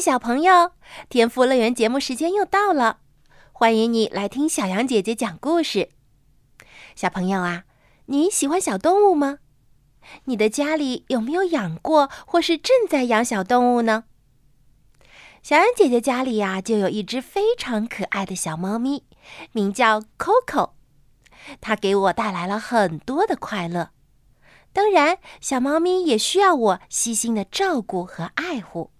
小朋友，天赋乐园节目时间又到了，欢迎你来听小羊姐姐讲故事。小朋友啊，你喜欢小动物吗？你的家里有没有养过或是正在养小动物呢？小羊姐姐家里呀，就有一只非常可爱的小猫咪，名叫 Coco，它给我带来了很多的快乐。当然，小猫咪也需要我细心的照顾和爱护。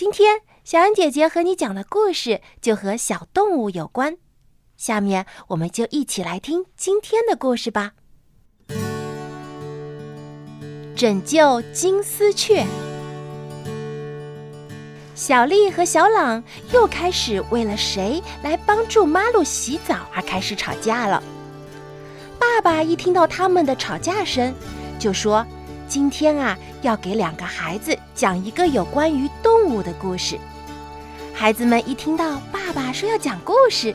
今天小安姐姐和你讲的故事就和小动物有关，下面我们就一起来听今天的故事吧。拯救金丝雀。小丽和小朗又开始为了谁来帮助妈露洗澡而开始吵架了。爸爸一听到他们的吵架声，就说。今天啊，要给两个孩子讲一个有关于动物的故事。孩子们一听到爸爸说要讲故事，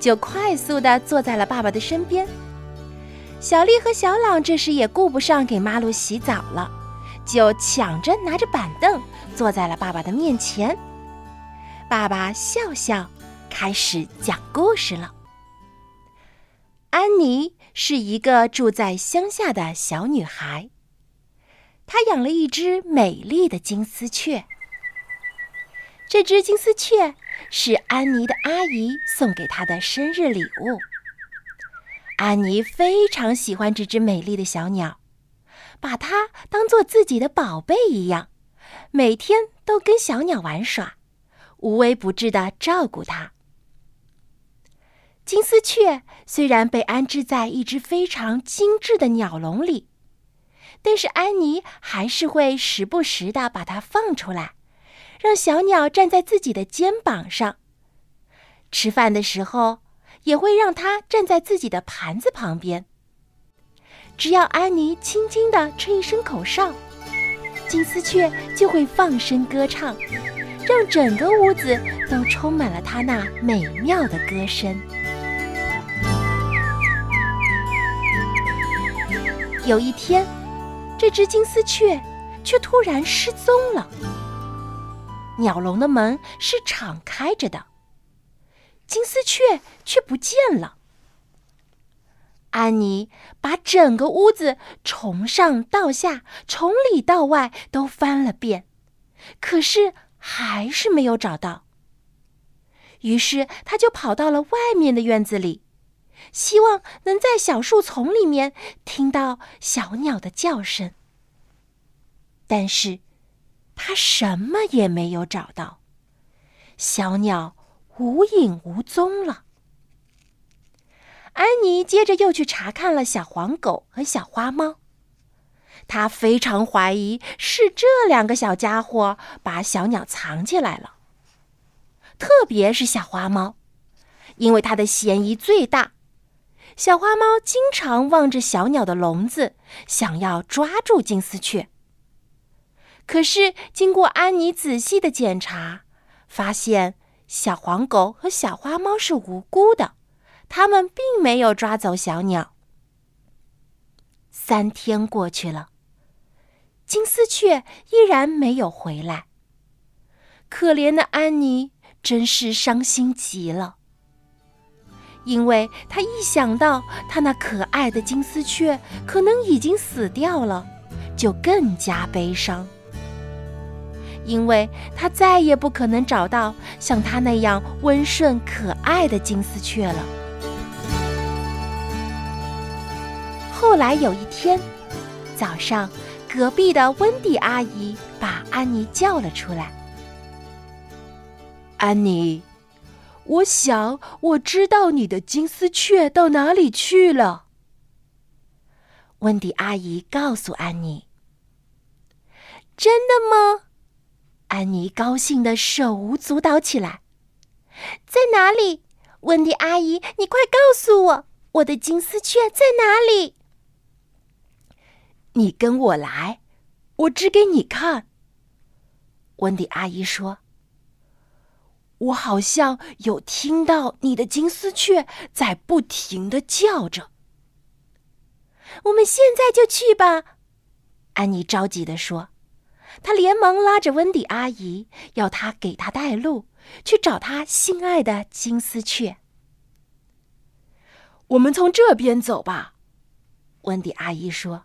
就快速地坐在了爸爸的身边。小丽和小朗这时也顾不上给妈露洗澡了，就抢着拿着板凳坐在了爸爸的面前。爸爸笑笑，开始讲故事了。安妮是一个住在乡下的小女孩。他养了一只美丽的金丝雀。这只金丝雀是安妮的阿姨送给她的生日礼物。安妮非常喜欢这只美丽的小鸟，把它当做自己的宝贝一样，每天都跟小鸟玩耍，无微不至的照顾它。金丝雀虽然被安置在一只非常精致的鸟笼里。但是安妮还是会时不时的把它放出来，让小鸟站在自己的肩膀上。吃饭的时候，也会让它站在自己的盘子旁边。只要安妮轻轻地吹一声口哨，金丝雀就会放声歌唱，让整个屋子都充满了它那美妙的歌声。有一天。这只金丝雀却突然失踪了。鸟笼的门是敞开着的，金丝雀却不见了。安妮把整个屋子从上到下、从里到外都翻了遍，可是还是没有找到。于是，她就跑到了外面的院子里。希望能在小树丛里面听到小鸟的叫声，但是，他什么也没有找到，小鸟无影无踪了。安妮接着又去查看了小黄狗和小花猫，她非常怀疑是这两个小家伙把小鸟藏起来了，特别是小花猫，因为它的嫌疑最大。小花猫经常望着小鸟的笼子，想要抓住金丝雀。可是经过安妮仔细的检查，发现小黄狗和小花猫是无辜的，它们并没有抓走小鸟。三天过去了，金丝雀依然没有回来。可怜的安妮真是伤心极了。因为他一想到他那可爱的金丝雀可能已经死掉了，就更加悲伤。因为他再也不可能找到像他那样温顺可爱的金丝雀了。后来有一天早上，隔壁的温蒂阿姨把安妮叫了出来。安妮。我想，我知道你的金丝雀到哪里去了。温迪阿姨告诉安妮：“真的吗？安妮高兴的手舞足蹈起来。在哪里？温迪阿姨，你快告诉我，我的金丝雀在哪里？你跟我来，我指给你看。温迪阿姨说：“我好像有听到你的金丝雀在不停的叫着。”我们现在就去吧，安妮着急地说。她连忙拉着温迪阿姨，要她给她带路，去找她心爱的金丝雀。我们从这边走吧，温迪阿姨说。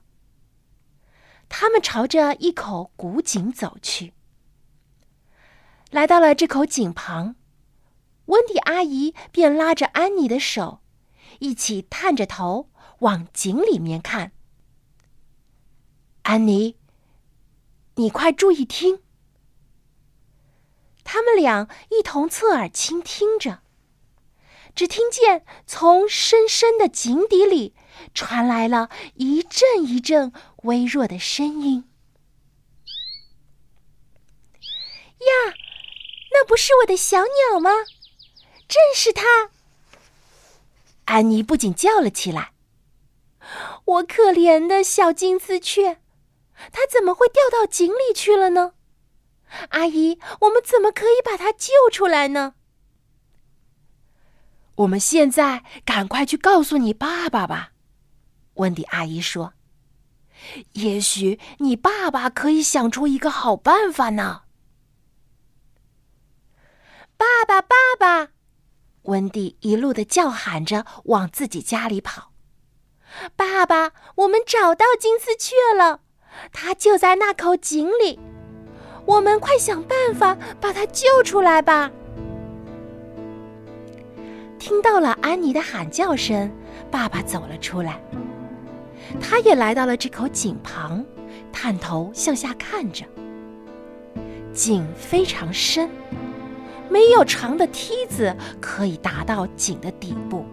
他们朝着一口古井走去。来到了这口井旁，温迪阿姨便拉着安妮的手，一起探着头。往井里面看，安妮，你快注意听。他们俩一同侧耳倾听着，只听见从深深的井底里传来了一阵一阵微弱的声音。呀，那不是我的小鸟吗？正是它！安妮不仅叫了起来。我可怜的小金丝雀，它怎么会掉到井里去了呢？阿姨，我们怎么可以把它救出来呢？我们现在赶快去告诉你爸爸吧，温迪阿姨说。也许你爸爸可以想出一个好办法呢。爸爸，爸爸！温蒂一路的叫喊着往自己家里跑。爸爸，我们找到金丝雀了，它就在那口井里。我们快想办法把它救出来吧！听到了安妮的喊叫声，爸爸走了出来。他也来到了这口井旁，探头向下看着。井非常深，没有长的梯子可以达到井的底部。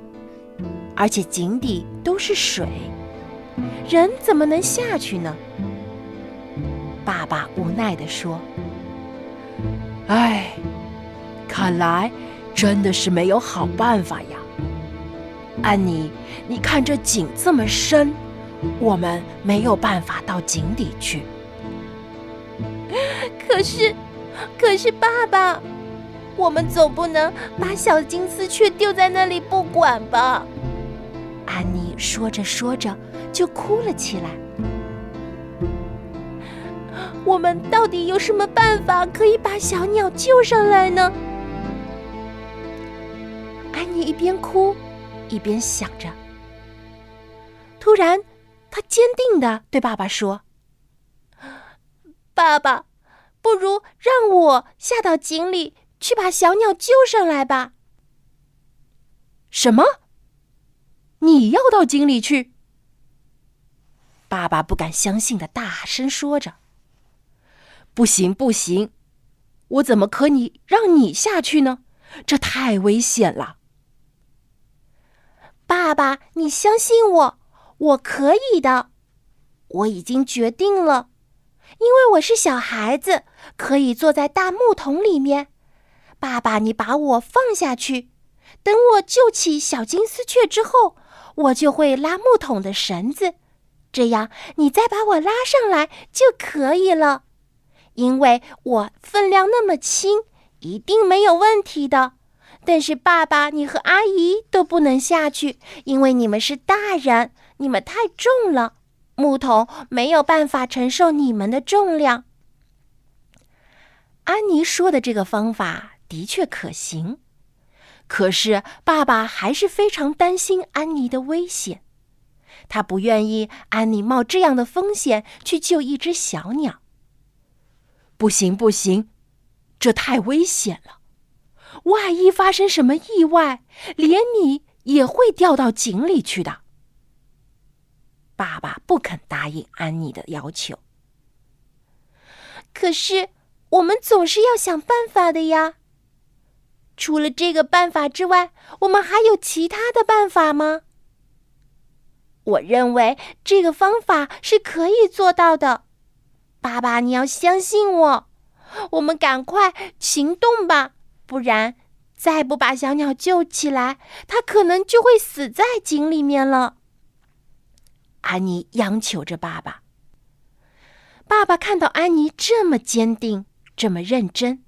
而且井底都是水，人怎么能下去呢？爸爸无奈地说：“唉，看来真的是没有好办法呀。安妮，你看这井这么深，我们没有办法到井底去。可是，可是，爸爸，我们总不能把小金丝雀丢在那里不管吧？”安妮说着说着就哭了起来。我们到底有什么办法可以把小鸟救上来呢？安妮一边哭，一边想着。突然，她坚定的对爸爸说：“爸爸，不如让我下到井里去把小鸟救上来吧。”什么？你要到井里去？爸爸不敢相信的大声说着：“不行，不行，我怎么可以让你下去呢？这太危险了。”爸爸，你相信我，我可以的。我已经决定了，因为我是小孩子，可以坐在大木桶里面。爸爸，你把我放下去，等我救起小金丝雀之后。我就会拉木桶的绳子，这样你再把我拉上来就可以了。因为我分量那么轻，一定没有问题的。但是爸爸，你和阿姨都不能下去，因为你们是大人，你们太重了，木桶没有办法承受你们的重量。安妮说的这个方法的确可行。可是，爸爸还是非常担心安妮的危险，他不愿意安妮冒这样的风险去救一只小鸟。不行，不行，这太危险了！万一发生什么意外，连你也会掉到井里去的。爸爸不肯答应安妮的要求。可是，我们总是要想办法的呀。除了这个办法之外，我们还有其他的办法吗？我认为这个方法是可以做到的。爸爸，你要相信我，我们赶快行动吧，不然再不把小鸟救起来，它可能就会死在井里面了。安妮央求着爸爸。爸爸看到安妮这么坚定，这么认真，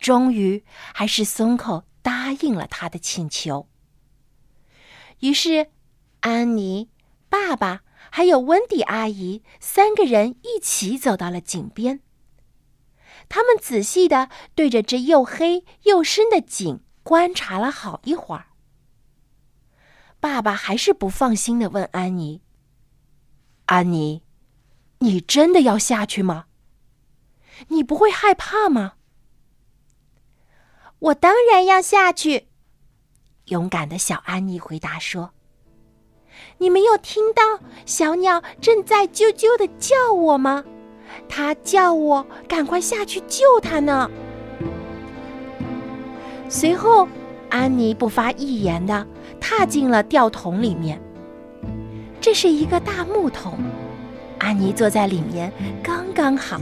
终于还是松口答应了他的请求。于是，安妮、爸爸还有温迪阿姨三个人一起走到了井边。他们仔细的对着这又黑又深的井观察了好一会儿。爸爸还是不放心的问安妮：“安妮，你真的要下去吗？你不会害怕吗？”“我当然要下去。”勇敢的小安妮回答说：“你没有听到小鸟正在啾啾的叫我吗？它叫我赶快下去救它呢。”随后，安妮不发一言的踏进了吊桶里面。这是一个大木桶，安妮坐在里面刚刚好。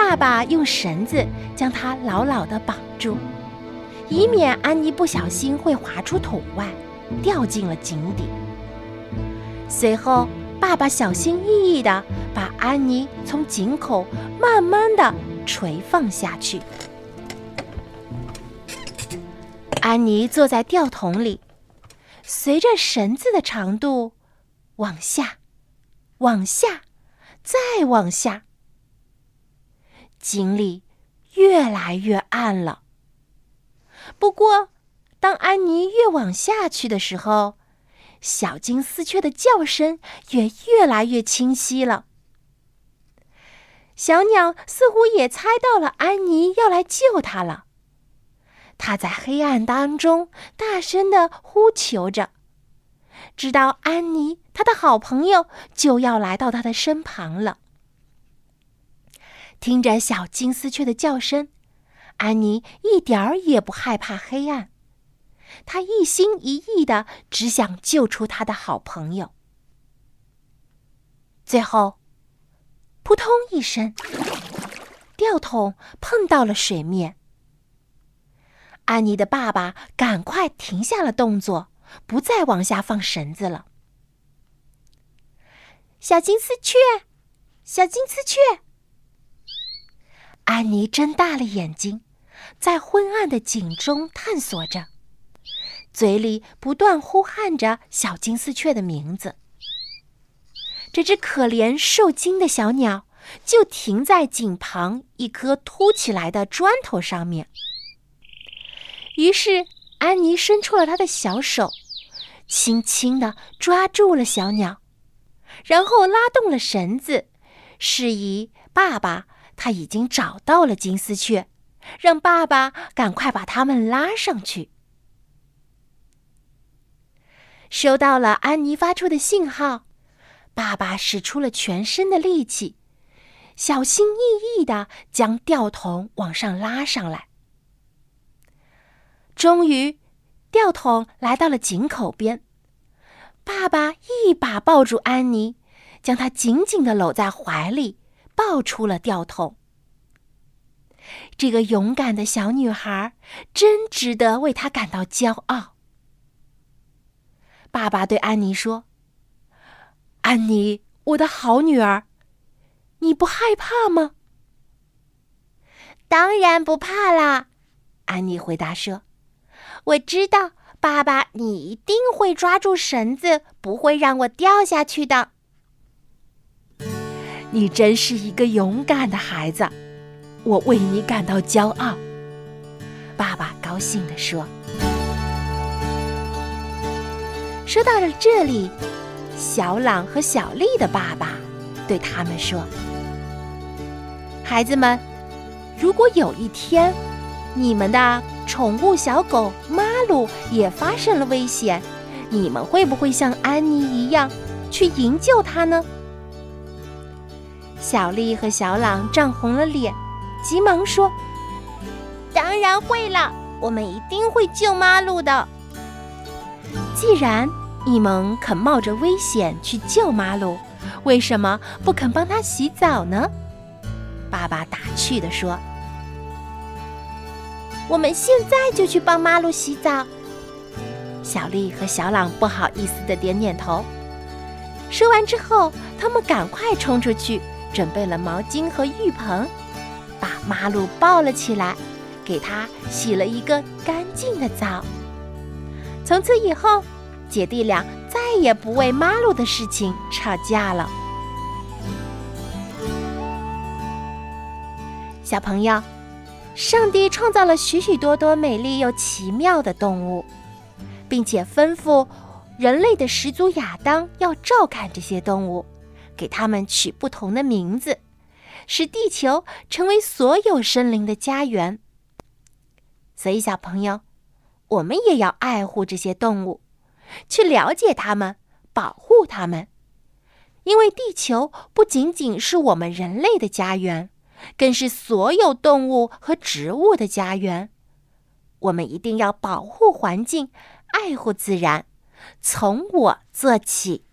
爸爸用绳子将它牢牢的绑住。以免安妮不小心会滑出桶外，掉进了井底。随后，爸爸小心翼翼地把安妮从井口慢慢地垂放下去。安妮坐在吊桶里，随着绳子的长度往下、往下、再往下，井里越来越暗了。不过，当安妮越往下去的时候，小金丝雀的叫声也越来越清晰了。小鸟似乎也猜到了安妮要来救它了，它在黑暗当中大声的呼求着，知道安妮它的好朋友就要来到它的身旁了。听着小金丝雀的叫声。安妮一点儿也不害怕黑暗，她一心一意的只想救出她的好朋友。最后，扑通一声，吊桶碰到了水面。安妮的爸爸赶快停下了动作，不再往下放绳子了。小金丝雀，小金丝雀，安妮睁大了眼睛。在昏暗的井中探索着，嘴里不断呼喊着小金丝雀的名字。这只可怜受惊的小鸟就停在井旁一颗凸起来的砖头上面。于是，安妮伸出了她的小手，轻轻地抓住了小鸟，然后拉动了绳子，示意爸爸他已经找到了金丝雀。让爸爸赶快把他们拉上去。收到了安妮发出的信号，爸爸使出了全身的力气，小心翼翼的将吊桶往上拉上来。终于，吊桶来到了井口边，爸爸一把抱住安妮，将她紧紧的搂在怀里，抱出了吊桶。这个勇敢的小女孩真值得为她感到骄傲。爸爸对安妮说：“安妮，我的好女儿，你不害怕吗？”“当然不怕啦。”安妮回答说，“我知道，爸爸，你一定会抓住绳子，不会让我掉下去的。”你真是一个勇敢的孩子。我为你感到骄傲，爸爸高兴地说。说到了这里，小朗和小丽的爸爸对他们说：“孩子们，如果有一天你们的宠物小狗马鲁也发生了危险，你们会不会像安妮一样去营救它呢？”小丽和小朗涨红了脸。急忙说：“当然会了，我们一定会救马路的。既然你们肯冒着危险去救马路，为什么不肯帮他洗澡呢？”爸爸打趣地说：“我们现在就去帮马路洗澡。”小丽和小朗不好意思的点点头。说完之后，他们赶快冲出去，准备了毛巾和浴盆，把马路抱了起来，给他洗了一个干净的澡。从此以后，姐弟俩再也不为马路的事情吵架了。小朋友，上帝创造了许许多多美丽又奇妙的动物，并且吩咐人类的始祖亚当要照看这些动物，给它们取不同的名字，使地球成为所有生灵的家园。所以，小朋友，我们也要爱护这些动物，去了解它们，保护它们，因为地球不仅仅是我们人类的家园。更是所有动物和植物的家园。我们一定要保护环境，爱护自然，从我做起。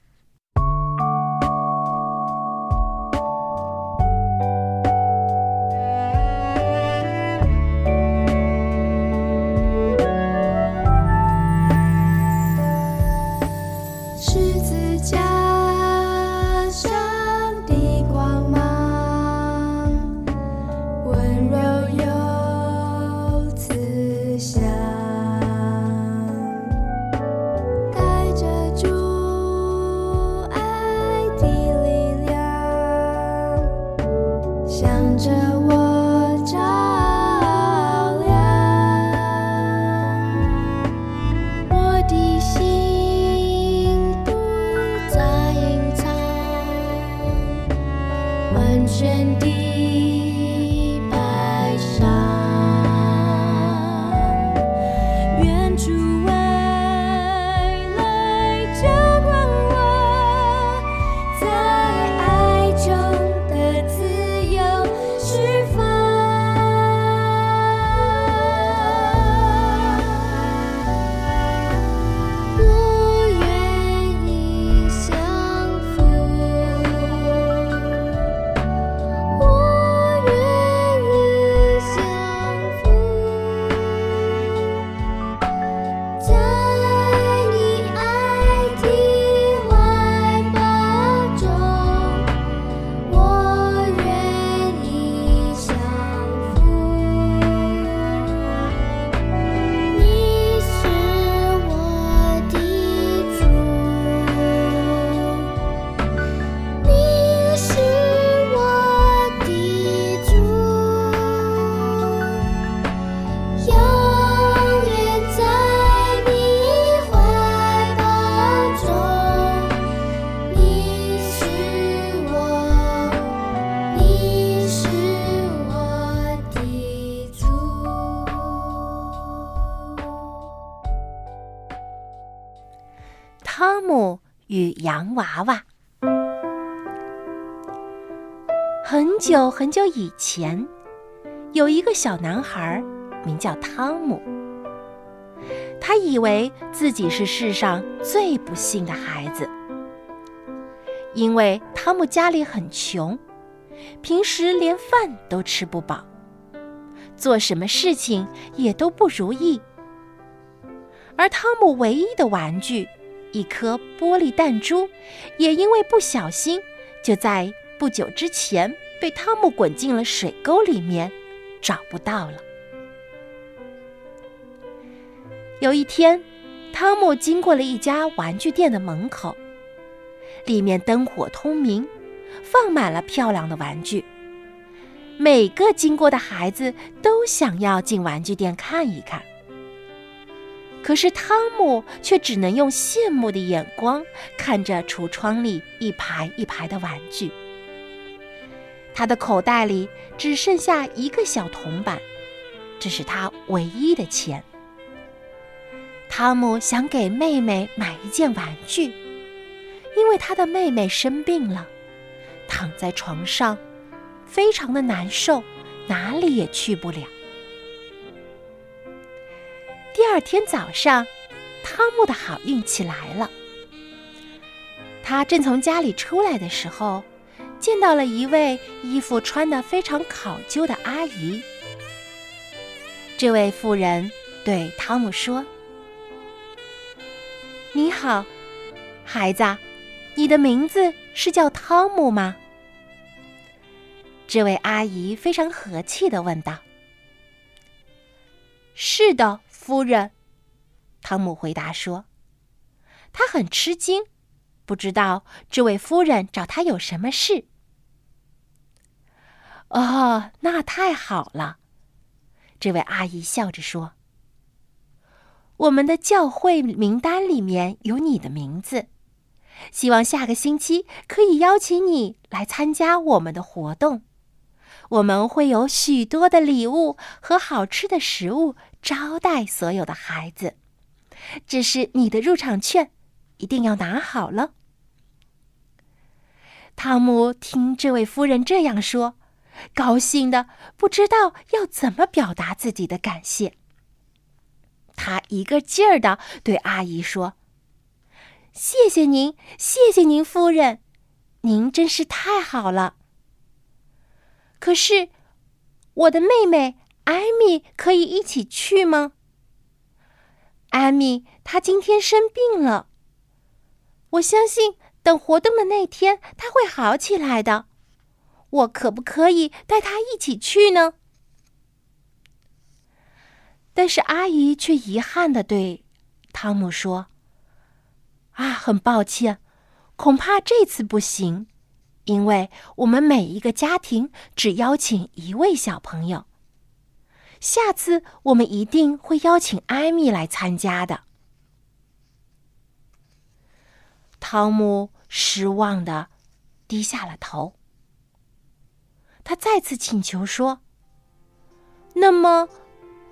很久以前，有一个小男孩，名叫汤姆。他以为自己是世上最不幸的孩子，因为汤姆家里很穷，平时连饭都吃不饱，做什么事情也都不如意。而汤姆唯一的玩具。一颗玻璃弹珠，也因为不小心，就在不久之前被汤姆滚进了水沟里面，找不到了。有一天，汤姆经过了一家玩具店的门口，里面灯火通明，放满了漂亮的玩具。每个经过的孩子都想要进玩具店看一看。可是汤姆却只能用羡慕的眼光看着橱窗里一排一排的玩具。他的口袋里只剩下一个小铜板，这是他唯一的钱。汤姆想给妹妹买一件玩具，因为他的妹妹生病了，躺在床上，非常的难受，哪里也去不了。第二天早上，汤姆的好运气来了。他正从家里出来的时候，见到了一位衣服穿得非常考究的阿姨。这位妇人对汤姆说：“你好，孩子，你的名字是叫汤姆吗？”这位阿姨非常和气的问道。“是的，夫人。”汤姆回答说。他很吃惊，不知道这位夫人找他有什么事。哦，那太好了，这位阿姨笑着说：“我们的教会名单里面有你的名字，希望下个星期可以邀请你来参加我们的活动。我们会有许多的礼物和好吃的食物招待所有的孩子。这是你的入场券。”一定要拿好了。汤姆听这位夫人这样说，高兴的不知道要怎么表达自己的感谢。他一个劲儿的对阿姨说：“谢谢您，谢谢您，夫人，您真是太好了。可是，我的妹妹艾米可以一起去吗？艾米，她今天生病了。”我相信，等活动的那天，他会好起来的。我可不可以带他一起去呢？但是阿姨却遗憾的对汤姆说：“啊，很抱歉，恐怕这次不行，因为我们每一个家庭只邀请一位小朋友。下次我们一定会邀请艾米来参加的。”汤姆失望的低下了头。他再次请求说：“那么，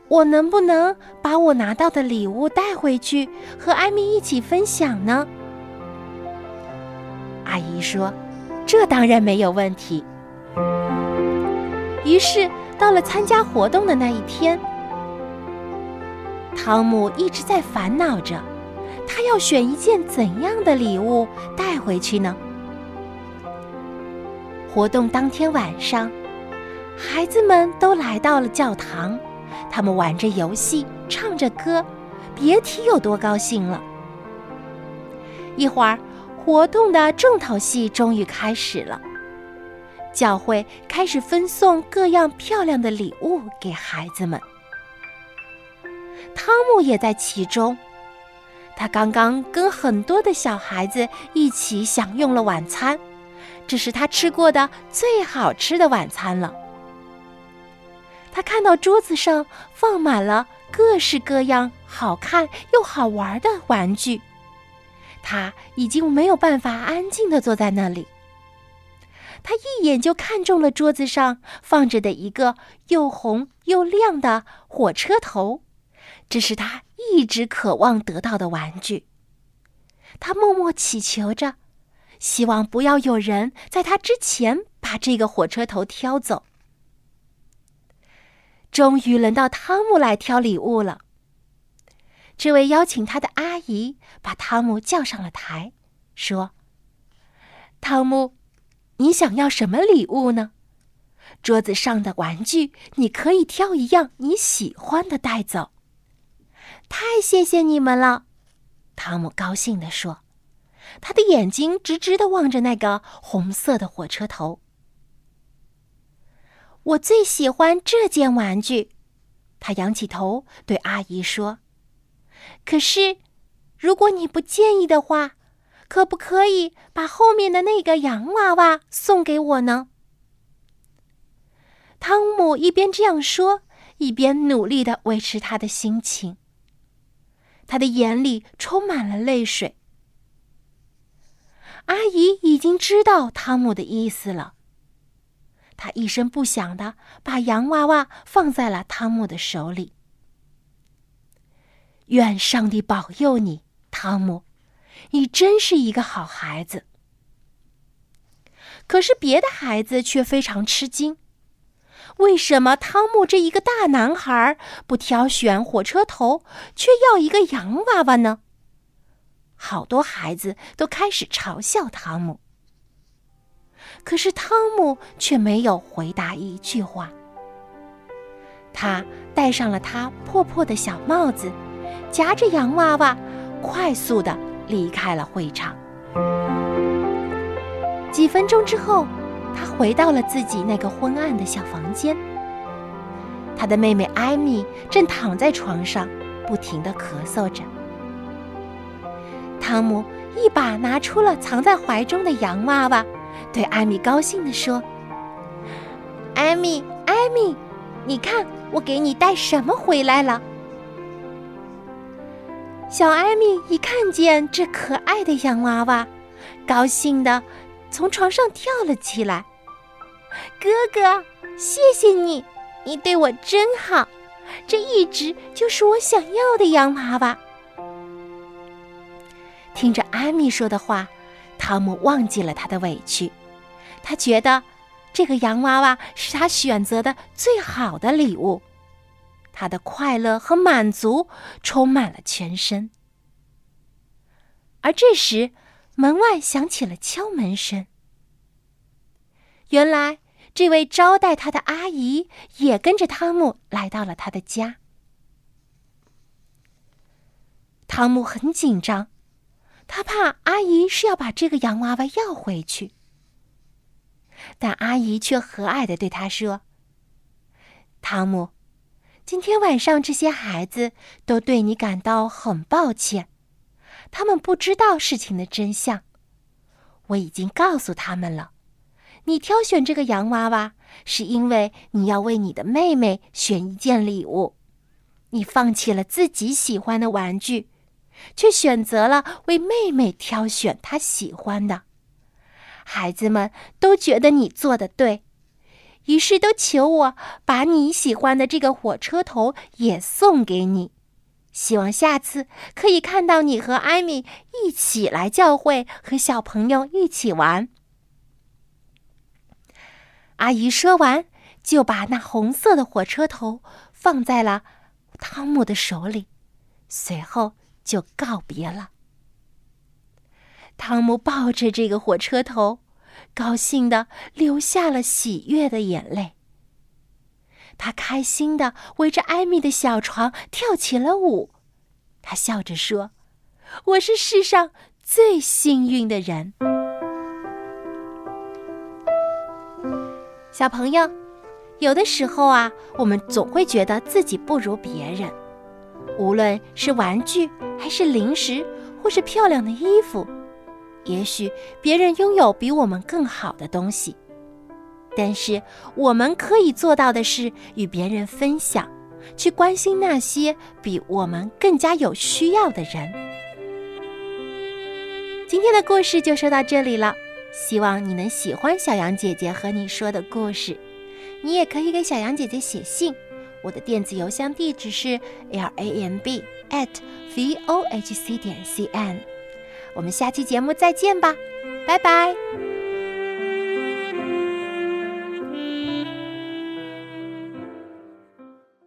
我能不能把我拿到的礼物带回去，和艾米一起分享呢？”阿姨说：“这当然没有问题。”于是，到了参加活动的那一天，汤姆一直在烦恼着。他要选一件怎样的礼物带回去呢？活动当天晚上，孩子们都来到了教堂，他们玩着游戏，唱着歌，别提有多高兴了。一会儿，活动的重头戏终于开始了，教会开始分送各样漂亮的礼物给孩子们，汤姆也在其中。他刚刚跟很多的小孩子一起享用了晚餐，这是他吃过的最好吃的晚餐了。他看到桌子上放满了各式各样好看又好玩的玩具，他已经没有办法安静的坐在那里。他一眼就看中了桌子上放着的一个又红又亮的火车头。这是他一直渴望得到的玩具。他默默祈求着，希望不要有人在他之前把这个火车头挑走。终于轮到汤姆来挑礼物了。这位邀请他的阿姨把汤姆叫上了台，说：“汤姆，你想要什么礼物呢？桌子上的玩具，你可以挑一样你喜欢的带走。”太谢谢你们了，汤姆高兴地说，他的眼睛直直的望着那个红色的火车头。我最喜欢这件玩具，他仰起头对阿姨说。可是，如果你不介意的话，可不可以把后面的那个洋娃娃送给我呢？汤姆一边这样说，一边努力的维持他的心情。他的眼里充满了泪水。阿姨已经知道汤姆的意思了。他一声不响的把洋娃娃放在了汤姆的手里。愿上帝保佑你，汤姆，你真是一个好孩子。可是别的孩子却非常吃惊。为什么汤姆这一个大男孩不挑选火车头，却要一个洋娃娃呢？好多孩子都开始嘲笑汤姆。可是汤姆却没有回答一句话。他戴上了他破破的小帽子，夹着洋娃娃，快速的离开了会场。几分钟之后，他回到了自己那个昏暗的小房间。他的妹妹艾米正躺在床上，不停的咳嗽着。汤姆一把拿出了藏在怀中的洋娃娃，对艾米高兴地说：“艾米，艾米，你看我给你带什么回来了？”小艾米一看见这可爱的洋娃娃，高兴的从床上跳了起来。“哥哥，谢谢你！”你对我真好，这一直就是我想要的洋娃娃。听着艾米说的话，汤姆忘记了他的委屈，他觉得这个洋娃娃是他选择的最好的礼物，他的快乐和满足充满了全身。而这时，门外响起了敲门声，原来。这位招待他的阿姨也跟着汤姆来到了他的家。汤姆很紧张，他怕阿姨是要把这个洋娃娃要回去，但阿姨却和蔼的对他说：“汤姆，今天晚上这些孩子都对你感到很抱歉，他们不知道事情的真相，我已经告诉他们了。”你挑选这个洋娃娃，是因为你要为你的妹妹选一件礼物。你放弃了自己喜欢的玩具，却选择了为妹妹挑选她喜欢的。孩子们都觉得你做的对，于是都求我把你喜欢的这个火车头也送给你。希望下次可以看到你和艾米一起来教会，和小朋友一起玩。阿姨说完，就把那红色的火车头放在了汤姆的手里，随后就告别了。汤姆抱着这个火车头，高兴的流下了喜悦的眼泪。他开心的围着艾米的小床跳起了舞，他笑着说：“我是世上最幸运的人。”小朋友，有的时候啊，我们总会觉得自己不如别人，无论是玩具，还是零食，或是漂亮的衣服，也许别人拥有比我们更好的东西，但是我们可以做到的是与别人分享，去关心那些比我们更加有需要的人。今天的故事就说到这里了。希望你能喜欢小羊姐姐和你说的故事，你也可以给小羊姐姐写信，我的电子邮箱地址是 l a m b at v o h c 点 c n，我们下期节目再见吧，拜拜。